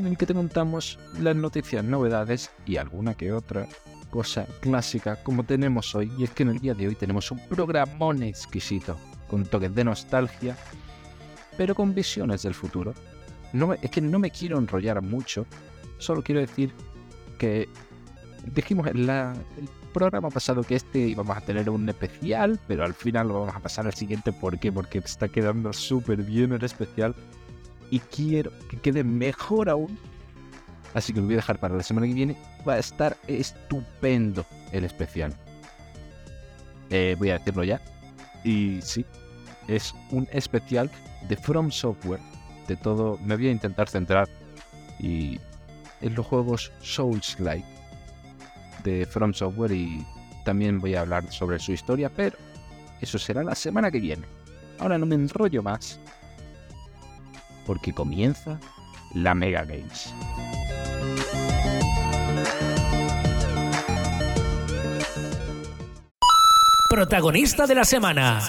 en el que te contamos las noticias, novedades y alguna que otra cosa clásica como tenemos hoy. Y es que en el día de hoy tenemos un programón exquisito, con toques de nostalgia, pero con visiones del futuro. Es que no me quiero enrollar mucho, solo quiero decir que dijimos en el programa pasado que este íbamos a tener un especial, pero al final lo vamos a pasar al siguiente. ¿Por qué? Porque está quedando súper bien el especial y quiero que quede mejor aún. Así que lo voy a dejar para la semana que viene. Va a estar estupendo el especial. Eh, voy a decirlo ya. Y sí, es un especial de From Software. De todo, me voy a intentar centrar y en los juegos Souls-like de From Software y también voy a hablar sobre su historia, pero eso será la semana que viene. Ahora no me enrollo más porque comienza la Mega Games. Protagonista de la semana.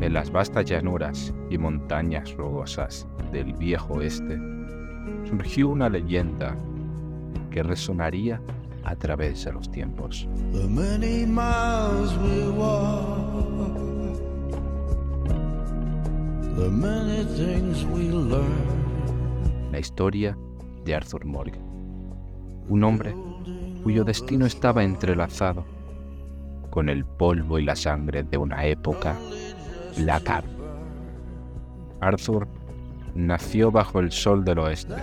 En las vastas llanuras y montañas rugosas del viejo oeste surgió una leyenda que resonaría a través de los tiempos. La historia de Arthur Morgan, un hombre cuyo destino estaba entrelazado con el polvo y la sangre de una época Black Arthur nació bajo el sol del oeste,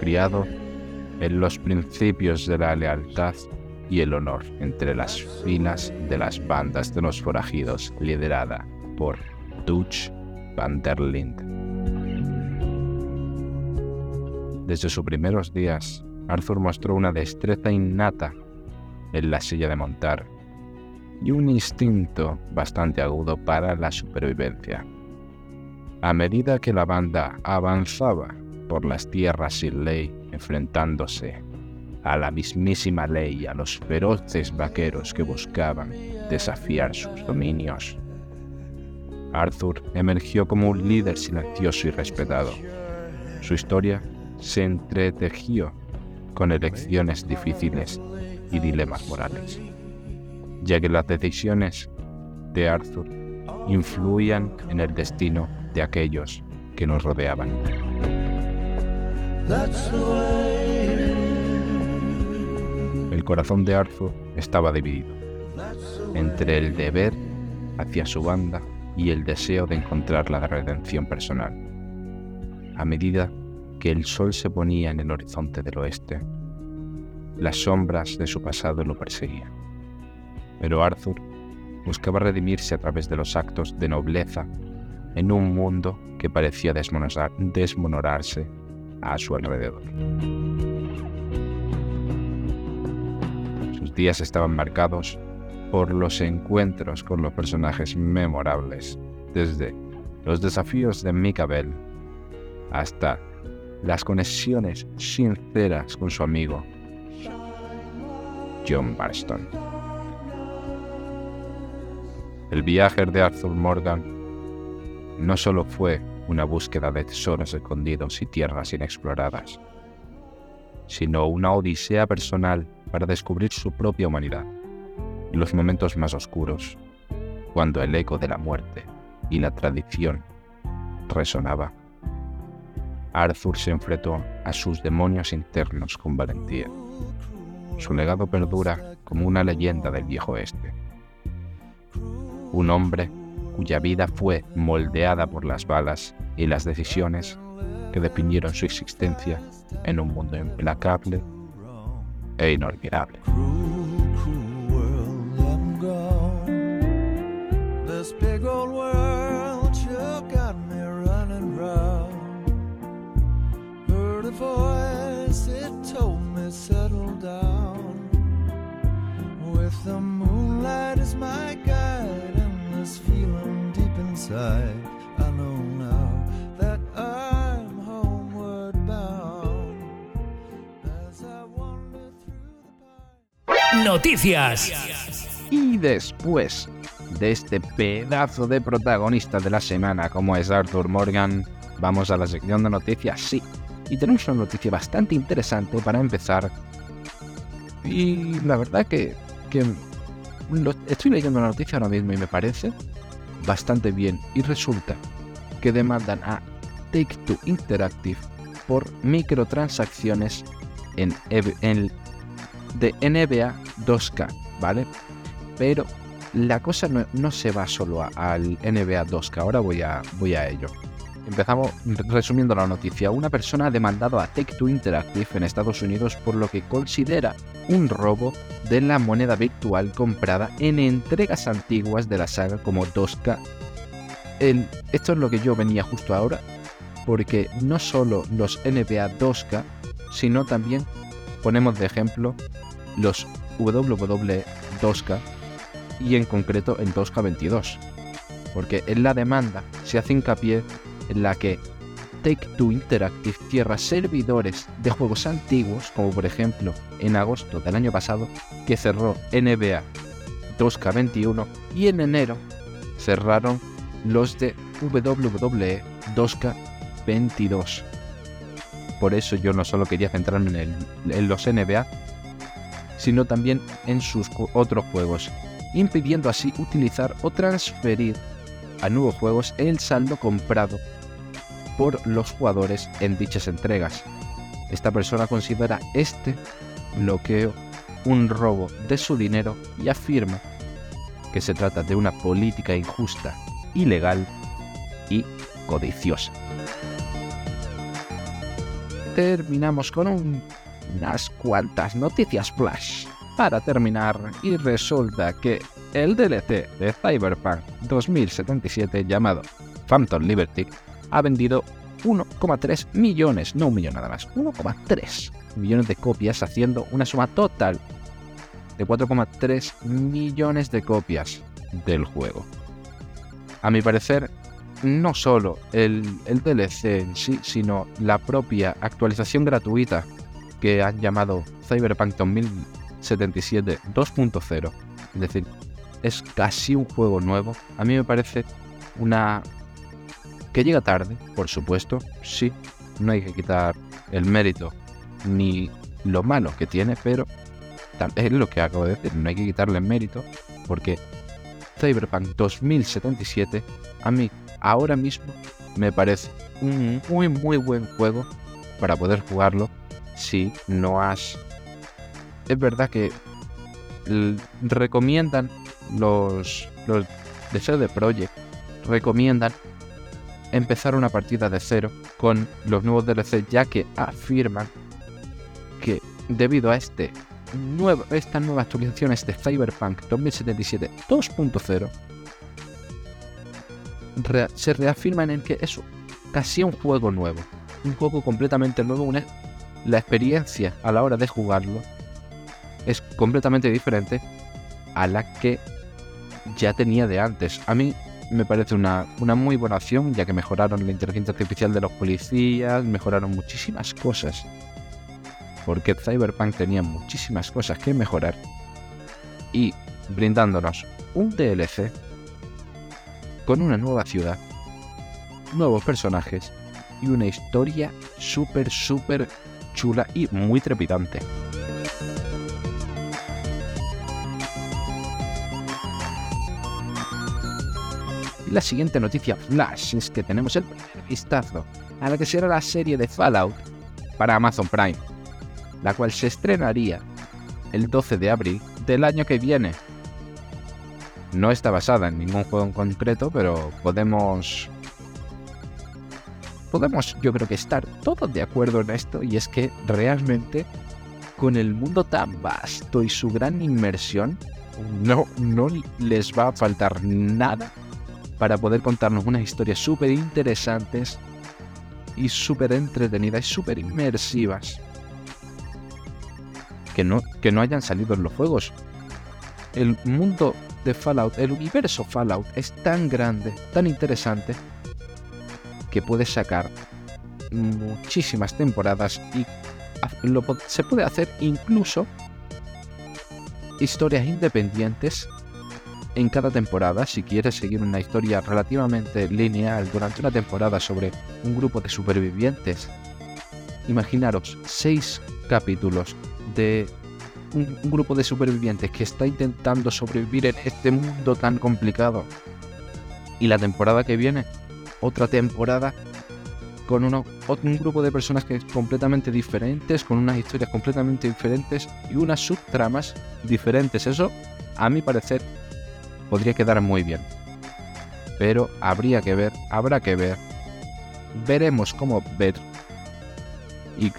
criado en los principios de la lealtad y el honor entre las filas de las bandas de los forajidos liderada por Dutch van der Linde. Desde sus primeros días, Arthur mostró una destreza innata en la silla de montar y un instinto bastante agudo para la supervivencia. A medida que la banda avanzaba por las tierras sin ley, enfrentándose a la mismísima ley y a los feroces vaqueros que buscaban desafiar sus dominios, Arthur emergió como un líder silencioso y respetado. Su historia se entretejió con elecciones difíciles y dilemas morales ya que las decisiones de Arthur influían en el destino de aquellos que nos rodeaban. El corazón de Arthur estaba dividido entre el deber hacia su banda y el deseo de encontrar la redención personal. A medida que el sol se ponía en el horizonte del oeste, las sombras de su pasado lo perseguían. Pero Arthur buscaba redimirse a través de los actos de nobleza en un mundo que parecía desmonorarse a su alrededor. Sus días estaban marcados por los encuentros con los personajes memorables, desde los desafíos de Micabel hasta las conexiones sinceras con su amigo John Marston. El viaje de Arthur Morgan no solo fue una búsqueda de tesoros escondidos y tierras inexploradas, sino una odisea personal para descubrir su propia humanidad. En los momentos más oscuros, cuando el eco de la muerte y la tradición resonaba, Arthur se enfrentó a sus demonios internos con valentía. Su legado perdura como una leyenda del viejo oeste. Un hombre cuya vida fue moldeada por las balas y las decisiones que definieron su existencia en un mundo implacable e inolvidable. Cruel world, I'm gone. Deep inside, I know now that I'm homeward bound. As I wander through the pine. Noticias. Y después de este pedazo de protagonista de la semana como es Arthur Morgan, vamos a la sección de noticias, sí. Y tenemos una noticia bastante interesante para empezar. Y la verdad que, que lo- estoy leyendo la noticia ahora mismo y me parece bastante bien. Y resulta que demandan a Take Two Interactive por microtransacciones en, en de NBA 2K, ¿vale? Pero la cosa no, no se va solo al NBA 2K, ahora voy a, voy a ello. Empezamos resumiendo la noticia. Una persona ha demandado a Take-Two Interactive en Estados Unidos por lo que considera un robo de la moneda virtual comprada en entregas antiguas de la saga como 2K. El- esto es lo que yo venía justo ahora, porque no solo los NBA 2K, sino también ponemos de ejemplo los WWE 2K y en concreto el 2K22. Porque en la demanda se hace hincapié en la que Take Two Interactive cierra servidores de juegos antiguos, como por ejemplo en agosto del año pasado, que cerró NBA 2K21 y en enero cerraron los de WWE 2K22. Por eso yo no solo quería centrarme en, los NBA, sino también en sus otros juegos, impidiendo así utilizar o transferir a nuevos juegos el saldo comprado por los jugadores en dichas entregas. Esta persona considera este bloqueo un robo de su dinero y afirma que se trata de una política injusta, ilegal y codiciosa. Terminamos con un- unas cuantas noticias flash para terminar y resulta que el DLC de Cyberpunk 2077 llamado Phantom Liberty ha vendido 1,3 millones, no un millón nada más, 1,3 millones de copias haciendo una suma total de 4,3 millones de copias del juego. A mi parecer, no solo el, DLC en sí, sino la propia actualización gratuita que han llamado Cyberpunk 2077 2.0, es decir, es casi un juego nuevo, a mí me parece una... que llega tarde, por supuesto, sí, no hay que quitar el mérito ni lo malo que tiene, pero es lo que acabo de decir, no hay que quitarle mérito porque Cyberpunk 2077 a mí ahora mismo me parece un muy muy buen juego para poder jugarlo si no has... Es verdad que recomiendan los, los de CD Projekt, recomiendan empezar una partida de cero con los nuevos DLC ya que afirman que debido a este nuevo, estas nuevas actualizaciones de Cyberpunk 2077 2.0 re- se reafirman en que es casi un juego nuevo, un juego completamente nuevo, una, la experiencia a la hora de jugarlo es completamente diferente a la que ya tenía de antes. A mí me parece una, una muy buena opción, ya que mejoraron la inteligencia artificial de los policías, mejoraron muchísimas cosas. Porque Cyberpunk tenía muchísimas cosas que mejorar. Y brindándonos un DLC con una nueva ciudad, nuevos personajes y una historia súper, súper chula y muy trepidante. Y la siguiente noticia flash es que tenemos el primer vistazo a la que será la serie de Fallout para Amazon Prime, la cual se estrenaría el 12 de abril del año que viene. No está basada en ningún juego en concreto, pero podemos podemos yo creo que estar todos de acuerdo en esto y es que realmente con el mundo tan vasto y su gran inmersión no, no les va a faltar nada para poder contarnos unas historias súper interesantes y súper entretenidas y súper inmersivas que no, que no hayan salido en los juegos. El mundo de Fallout, el universo Fallout es tan grande, tan interesante, que puede sacar muchísimas temporadas y se puede hacer incluso historias independientes en cada temporada. Si quieres seguir una historia relativamente lineal durante una temporada sobre un grupo de supervivientes, imaginaros seis capítulos de un, grupo de supervivientes que está intentando sobrevivir en este mundo tan complicado. Y la temporada que viene otra temporada con un grupo de personas que es completamente diferentes, con unas historias completamente diferentes y unas subtramas diferentes. Eso, a mi parecer, podría quedar muy bien. Pero habría que ver, habrá que ver. Veremos cómo ver y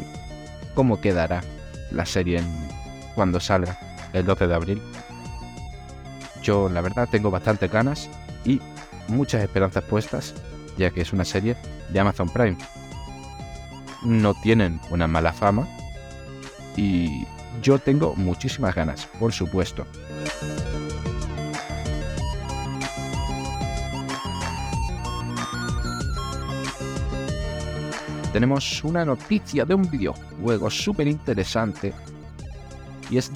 cómo quedará la serie cuando salga el 12 de abril. Yo, la verdad, tengo bastante ganas y muchas esperanzas puestas ya que es una serie de Amazon Prime. No tienen una mala fama y yo tengo muchísimas ganas, por supuesto. Tenemos una noticia de un videojuego súper interesante y es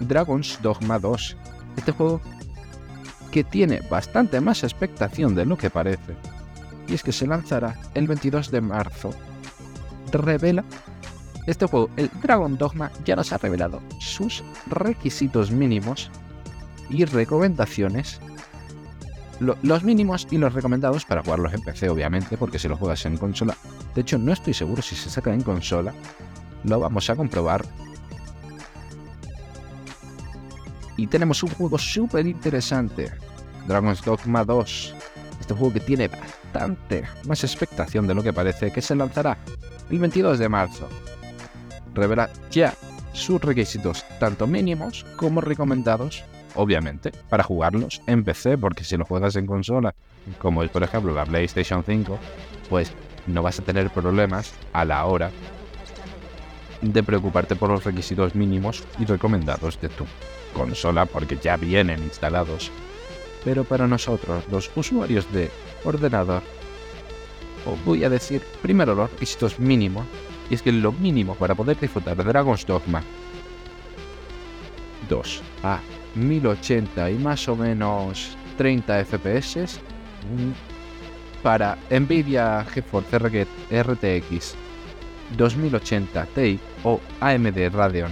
Dragon's Dogma 2. Este juego que tiene bastante más expectación de lo que parece y es que se lanzará el 22 de marzo. Revela este juego, el Dragon Dogma, ya nos ha revelado sus requisitos mínimos y recomendaciones. los mínimos y los recomendados para jugarlos en PC, obviamente, porque si lo juegas en consola. De hecho, no estoy seguro si se saca en consola. Lo vamos a comprobar. Y tenemos un juego súper interesante. Dragon's Dogma 2. Este juego que tiene más expectación de lo que parece que se lanzará el 22 de marzo. Revela ya sus requisitos, tanto mínimos como recomendados, obviamente, para jugarlos en PC, porque si lo juegas en consola, como es por ejemplo la PlayStation 5, pues no vas a tener problemas a la hora de preocuparte por los requisitos mínimos y recomendados de tu consola, porque ya vienen instalados. Pero para nosotros, los usuarios de ordenador, voy a decir primero los requisitos mínimos, y es que lo mínimo para poder disfrutar de Dragon's Dogma 2 a 1080 y más o menos 30 FPS para Nvidia GeForce RTX 2080 Ti o AMD Radeon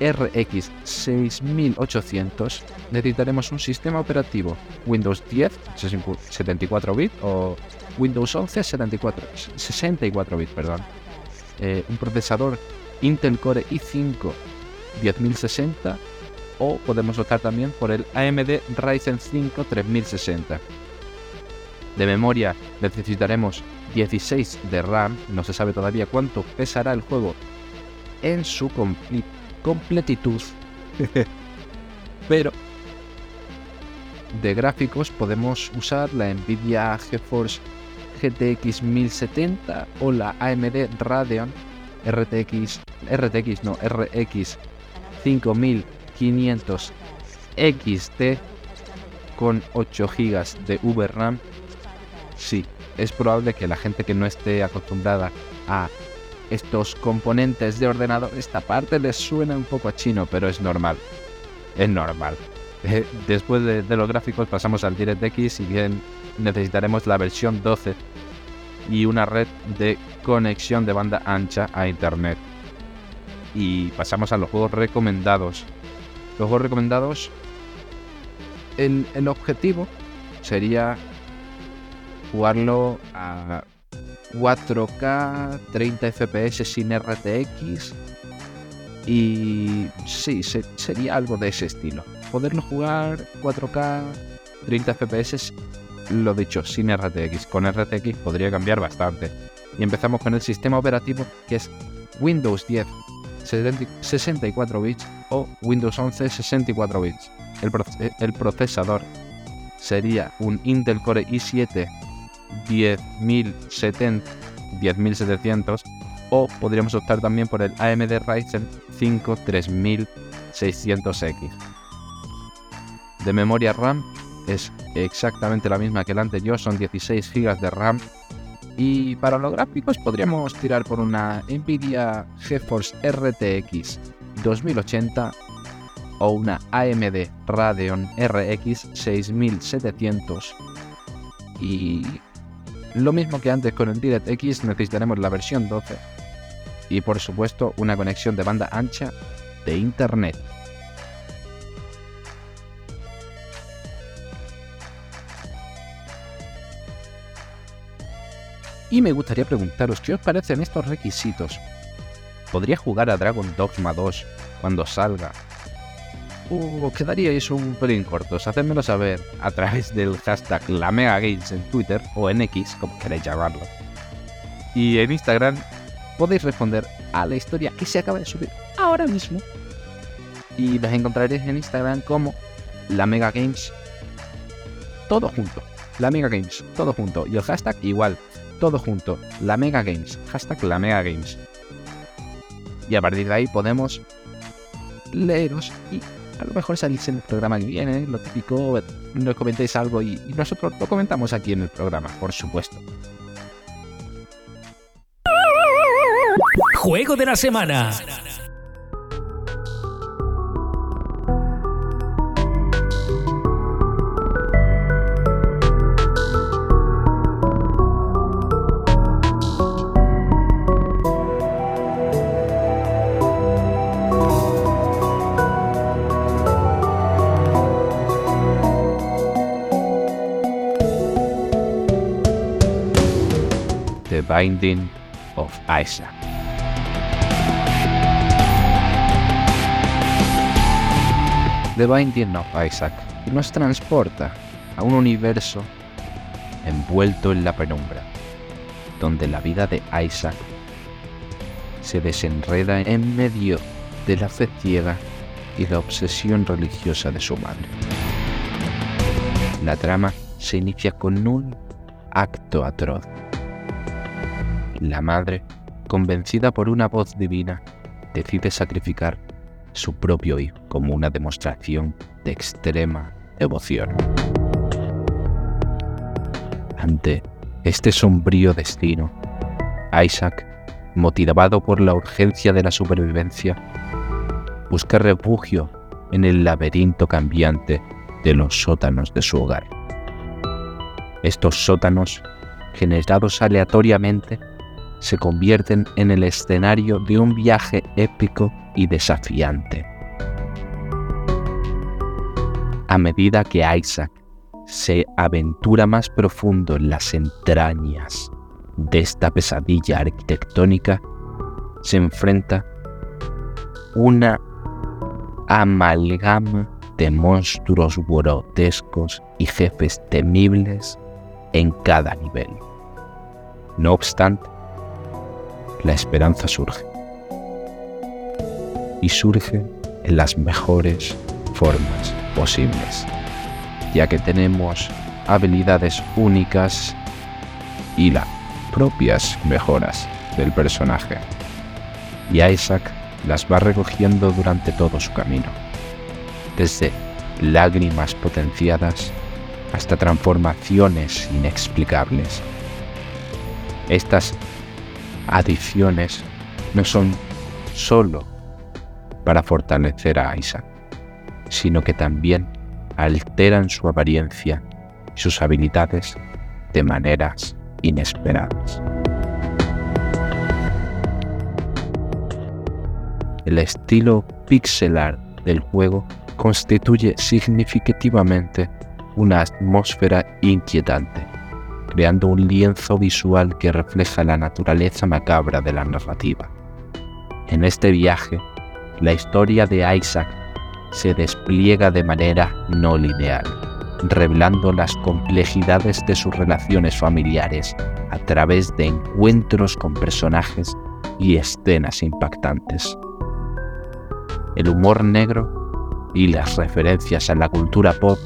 RX 6800 necesitaremos un sistema operativo Windows 10 74 bit o Windows 11 74, 64 bit, perdón. Eh, un procesador Intel Core i5 10060 o podemos optar también por el AMD Ryzen 5 3060. De memoria necesitaremos 16 de RAM, no se sabe todavía cuánto pesará el juego. En su completitud, pero de gráficos podemos usar la Nvidia GeForce GTX 1070 o la AMD Radeon RTX, RTX no, RX 5500 XT con 8 GB de VRAM. Sí, es probable que la gente que no esté acostumbrada a estos componentes de ordenador, esta parte les suena un poco a chino, pero es normal. Es normal. Eh, después de, los gráficos pasamos al DirectX y bien necesitaremos la versión 12 y una red de conexión de banda ancha a internet. Y pasamos a los juegos recomendados. Los juegos recomendados, el, el objetivo sería jugarlo a 4K, 30 FPS sin RTX y sí, se- sería algo de ese estilo. Poderlo jugar 4K, 30 FPS, lo dicho, sin RTX. Con RTX podría cambiar bastante. Y empezamos con el sistema operativo que es Windows 10 70 64 bits o Windows 11 64 bits. El, proce- el procesador sería un Intel Core i7 10070 10700 o podríamos optar también por el AMD Ryzen 5 3600X. De memoria RAM es exactamente la misma que la anterior, son 16 GB de RAM. Y para los gráficos podríamos tirar por una Nvidia GeForce RTX 2080 o una AMD Radeon RX 6700. Y lo mismo que antes con el DirectX necesitaremos la versión 12 y por supuesto una conexión de banda ancha de internet. Y me gustaría preguntaros qué os parecen estos requisitos. ¿Podría jugar a Dragon Dogma 2 cuando salga? ¿O quedaríais un pelín cortos? Hacedmelo saber a través del hashtag LaMegaGames en Twitter o en X, como queráis llamarlo. Y en Instagram podéis responder a la historia que se acaba de subir ahora mismo. Y las encontraréis en Instagram como la Mega Games. Todo junto. La Mega Games. Todo junto. Y el hashtag igual. Todo junto. La Mega Games. Hashtag la Mega Games. Y a partir de ahí podemos leeros y a lo mejor salís en el programa que viene, lo típico, nos comentéis algo y, y nosotros lo comentamos aquí en el programa, por supuesto. Juego de la semana. Binding of Isaac. The Binding of Isaac nos transporta a un universo envuelto en la penumbra, donde la vida de Isaac se desenreda en medio de la fe ciega y la obsesión religiosa de su madre. La trama se inicia con un acto atroz. La madre, convencida por una voz divina, decide sacrificar su propio hijo como una demostración de extrema devoción. Ante este sombrío destino, Isaac, motivado por la urgencia de la supervivencia, busca refugio en el laberinto cambiante de los sótanos de su hogar. Estos sótanos, generados aleatoriamente, se convierten en el escenario de un viaje épico y desafiante. A medida que Isaac se aventura más profundo en las entrañas de esta pesadilla arquitectónica, se enfrenta una amalgama de monstruos grotescos y jefes temibles en cada nivel. No obstante, la esperanza surge. Y surge en las mejores formas posibles, ya que tenemos habilidades únicas y las propias mejoras del personaje. Y Isaac las va recogiendo durante todo su camino, desde lágrimas potenciadas hasta transformaciones inexplicables. Estas adiciones no son solo para fortalecer a Isaac, sino que también alteran su apariencia y sus habilidades de maneras inesperadas. El estilo pixelar del juego constituye significativamente una atmósfera inquietante, creando un lienzo visual que refleja la naturaleza macabra de la narrativa. En este viaje, la historia de Isaac se despliega de manera no lineal, revelando las complejidades de sus relaciones familiares a través de encuentros con personajes y escenas impactantes. El humor negro y las referencias a la cultura pop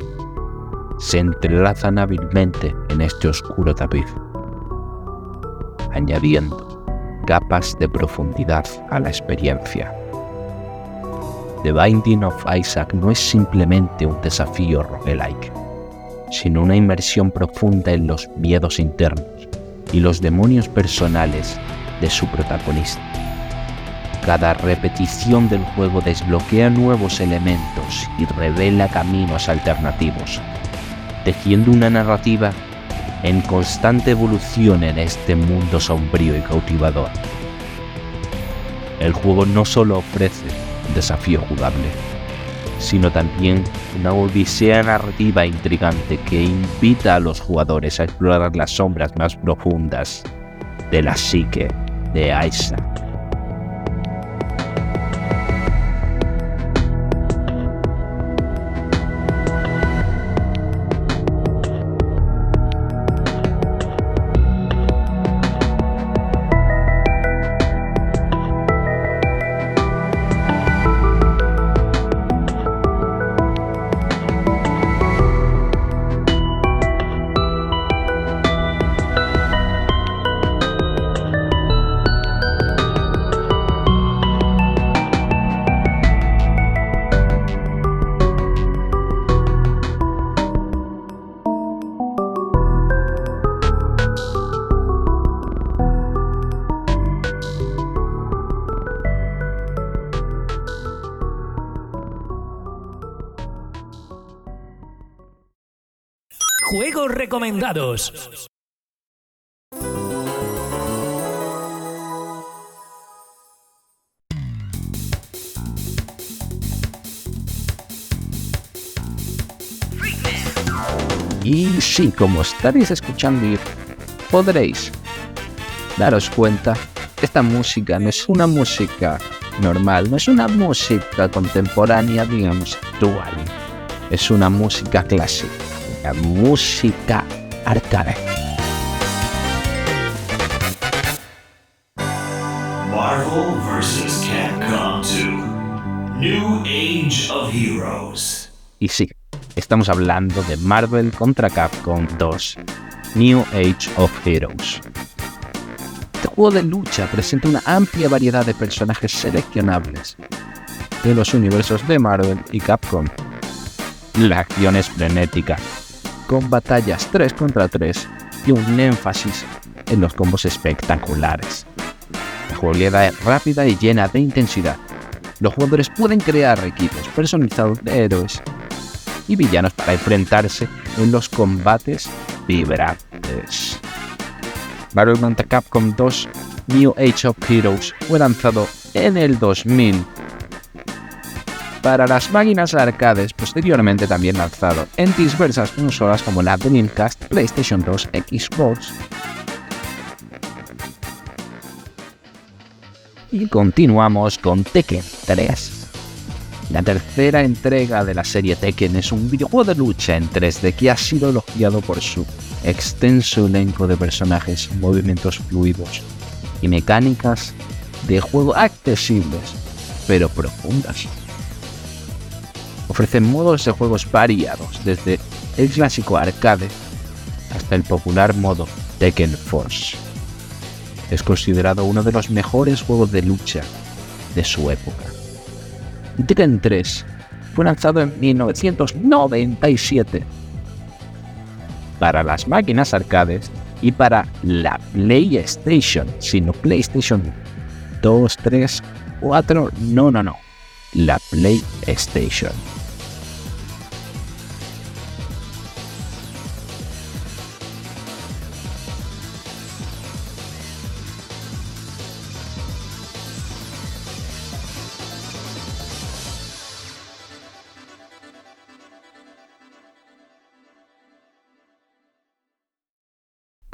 se entrelazan hábilmente en este oscuro tapiz, añadiendo capas de profundidad a la experiencia. The Binding of Isaac no es simplemente un desafío roguelike, sino una inmersión profunda en los miedos internos y los demonios personales de su protagonista. Cada repetición del juego desbloquea nuevos elementos y revela caminos alternativos, tejiendo una narrativa en constante evolución en este mundo sombrío y cautivador. El juego no solo ofrece un desafío jugable, sino también una odisea narrativa intrigante que invita a los jugadores a explorar las sombras más profundas de la psique de Isaac. Recomendados. Y sí, como estaréis escuchando podréis daros cuenta, esta música no es una música normal, no es una música contemporánea, digamos, actual. Es una música clásica, una música arcade. Marvel vs. Capcom 2 New Age of Heroes. Y sí, estamos hablando de Marvel contra Capcom 2, New Age of Heroes. Este juego de lucha presenta una amplia variedad de personajes seleccionables de los universos de Marvel y Capcom. La acción es frenética, con batallas 3 contra 3 y un énfasis en los combos espectaculares. La jugabilidad es rápida y llena de intensidad. Los jugadores pueden crear equipos personalizados de héroes y villanos para enfrentarse en los combates vibrantes. Contra Capcom 2 New Age of Heroes fue lanzado en el 2000 para las máquinas arcades, posteriormente también lanzado en diversas consolas como la Dreamcast, PlayStation 2, Xbox. Y continuamos con Tekken 3. La tercera entrega de la serie Tekken es un videojuego de lucha en 3D que ha sido elogiado por su extenso elenco de personajes, movimientos fluidos y mecánicas de juego accesibles, pero profundas. Ofrece modos de juegos variados, desde el clásico arcade hasta el popular modo Tekken Force. Es considerado uno de los mejores juegos de lucha de su época. Tekken 3 fue lanzado en 1997 para las máquinas arcades y para la PlayStation, sino PlayStation 2, 3, 4, no, no, no, la PlayStation.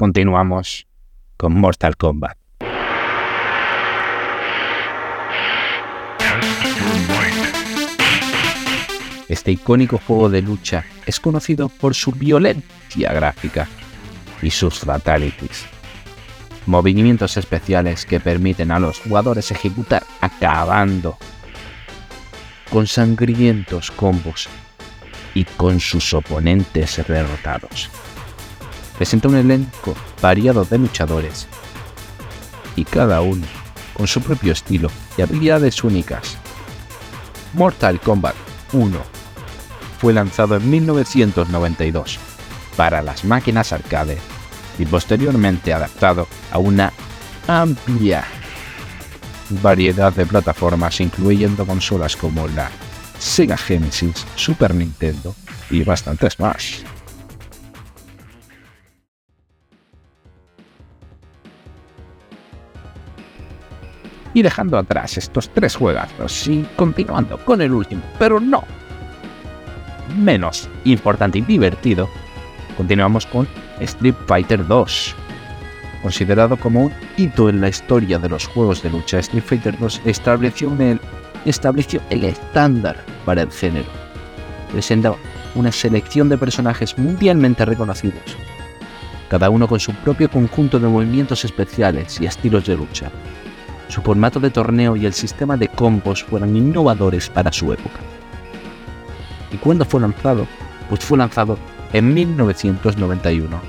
Continuamos con Mortal Kombat. Este icónico juego de lucha es conocido por su violencia gráfica y sus fatalities. Movimientos especiales que permiten a los jugadores ejecutar acabando con sangrientos combos y con sus oponentes derrotados. Presenta un elenco variado de luchadores y cada uno con su propio estilo y habilidades únicas. Mortal Kombat 1 fue lanzado en 1992 para las máquinas arcade y posteriormente adaptado a una amplia variedad de plataformas incluyendo consolas como la Sega Genesis, Super Nintendo y bastantes más. Y dejando atrás estos tres juegos y continuando con el último, pero no menos importante y divertido, continuamos con Street Fighter 2. Considerado como un hito en la historia de los juegos de lucha, Street Fighter 2 estableció, el, estableció el estándar para el género. Presenta una selección de personajes mundialmente reconocidos, cada uno con su propio conjunto de movimientos especiales y estilos de lucha. Su formato de torneo y el sistema de combos fueron innovadores para su época. ¿Y cuándo fue lanzado? Pues fue lanzado en 1991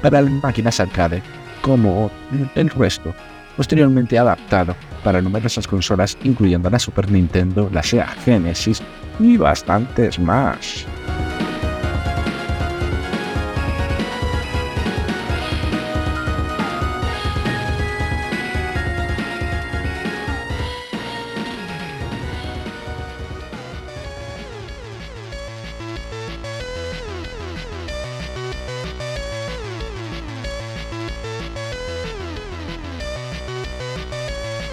para las máquinas arcade, como el resto, posteriormente adaptado para numerosas consolas, incluyendo la Super Nintendo, la Sega Genesis y bastantes más.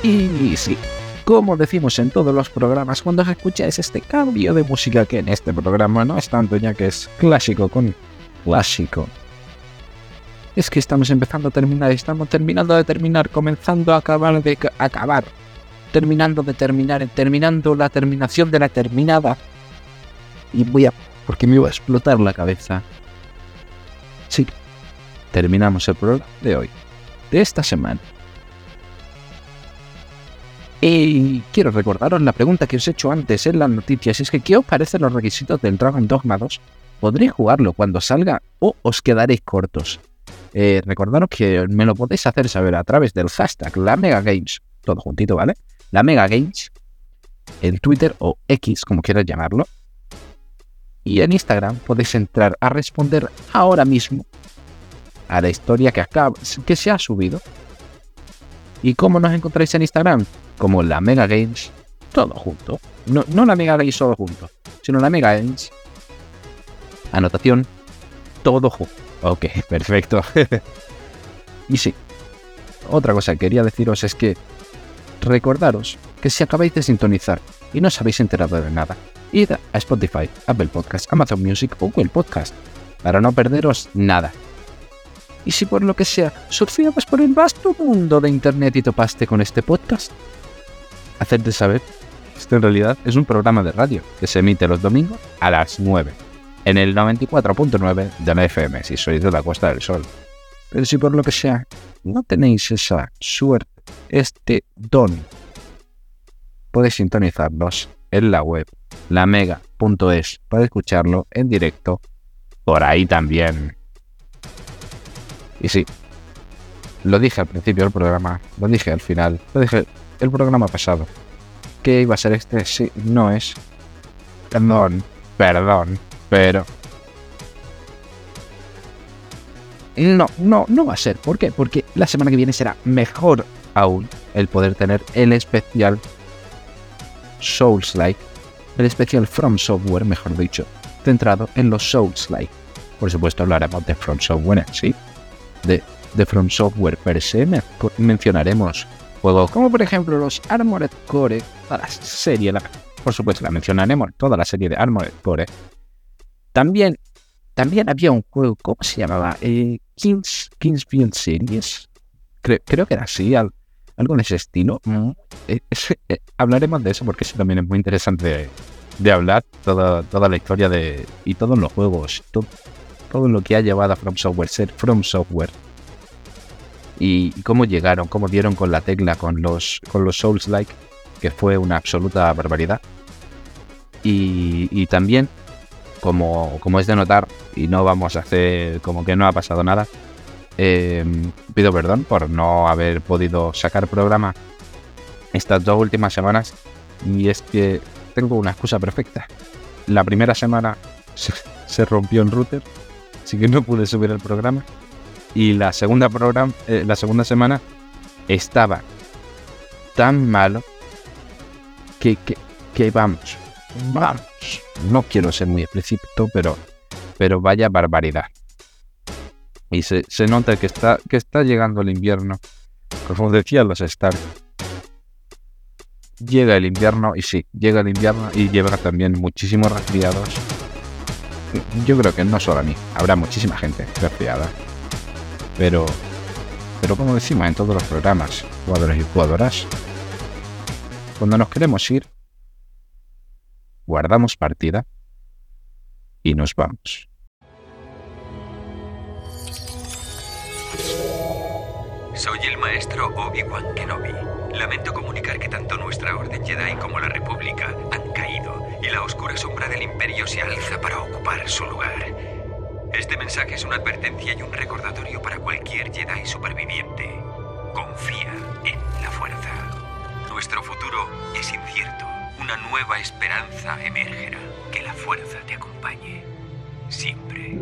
Y sí, como decimos en todos los programas, cuando escucháis este cambio de música que en este programa no es tanto ya que es clásico con clásico. Es que estamos empezando a terminar, estamos terminando de terminar, comenzando a acabar de acabar, terminando de terminar, terminando la terminación de la terminada. Y voy a... porque me iba a explotar la cabeza. Sí, terminamos el programa de hoy, de esta semana. Y quiero recordaros la pregunta que os he hecho antes en las noticias, es que ¿qué os parecen los requisitos del Dragon Dogma 2? ¿Podréis jugarlo cuando salga o os quedaréis cortos? Eh, recordaros que me lo podéis hacer saber a través del hashtag la Mega Games, todo juntito, ¿vale? La Mega Games, en Twitter o X, como quieras llamarlo. Y en Instagram podéis entrar a responder ahora mismo a la historia que, acaba, que se ha subido. ¿Y cómo nos encontráis en Instagram? Como la Mega Games, todo junto. No, no la Mega Games solo junto, sino la Mega Games. Anotación, todo junto. Ok, perfecto. y sí, otra cosa que quería deciros es que recordaros que si acabáis de sintonizar y no os habéis enterado de nada, id a Spotify, Apple Podcast, Amazon Music o Google Podcast para no perderos nada. Y si por lo que sea surfeabas por el vasto mundo de Internet y topaste con este podcast, hacerte saber esto en realidad es un programa de radio que se emite los domingos a las 9 en el 94.9 de la FM si sois de la Costa del Sol. Pero si por lo que sea no tenéis esa suerte, este don, podéis sintonizarnos en la web lamega.es para escucharlo en directo por ahí también. Y sí, lo dije al principio del programa, lo dije al final, lo dije el programa pasado. Que iba a ser este, sí, no es. Perdón, perdón, pero. No, no, no va a ser. ¿Por qué? Porque la semana que viene será mejor aún el poder tener el especial Souls-like, el especial From Software, mejor dicho, centrado en los Souls-like. Por supuesto, hablaremos de From Software, sí. De, de From Software per se mencionaremos juegos como por ejemplo los Armored Core, toda la serie, por supuesto la mencionaremos, toda la serie de Armored Core. También, también había un juego, ¿cómo se llamaba? Eh, Kings, Kings Field Series. Creo, creo que era así, al- algo de ese estilo. Mm, eh, eh, hablaremos de eso porque eso también es muy interesante de, hablar. Toda, toda la historia de. y todos los juegos. to- todo lo que ha llevado a From Software ser From Software. Y, y cómo llegaron, cómo dieron con la tecla con los, con los Souls-like, que fue una absoluta barbaridad. Y, y también, como, como es de notar, y no vamos a hacer como que no ha pasado nada, eh, pido perdón por no haber podido sacar programa estas dos últimas semanas. Y es que tengo una excusa perfecta. La primera semana se, se rompió el router, así que no pude subir el programa. Y la segunda, programa, eh, la segunda semana estaba tan malo que, que, que vamos, vamos. No quiero ser muy explícito, pero, pero vaya barbaridad. Y se, se nota que está, que está llegando el invierno. Como decían los Stark. Llega el invierno, y sí, llega el invierno y lleva también muchísimos resfriados. Yo creo que no solo a mí, habrá muchísima gente resfriada. Pero, pero como decimos en todos los programas, jugadores y jugadoras, cuando nos queremos ir, guardamos partida y nos vamos. Soy el maestro Obi-Wan Kenobi. Lamento comunicar que tanto nuestra Orden Jedi como la República han caído y la oscura sombra del Imperio se alza para ocupar su lugar. Este mensaje es una advertencia y un recordatorio para cualquier Jedi superviviente. Confía en la fuerza. Nuestro futuro es incierto. Una nueva esperanza emergerá. Que la fuerza te acompañe. Siempre.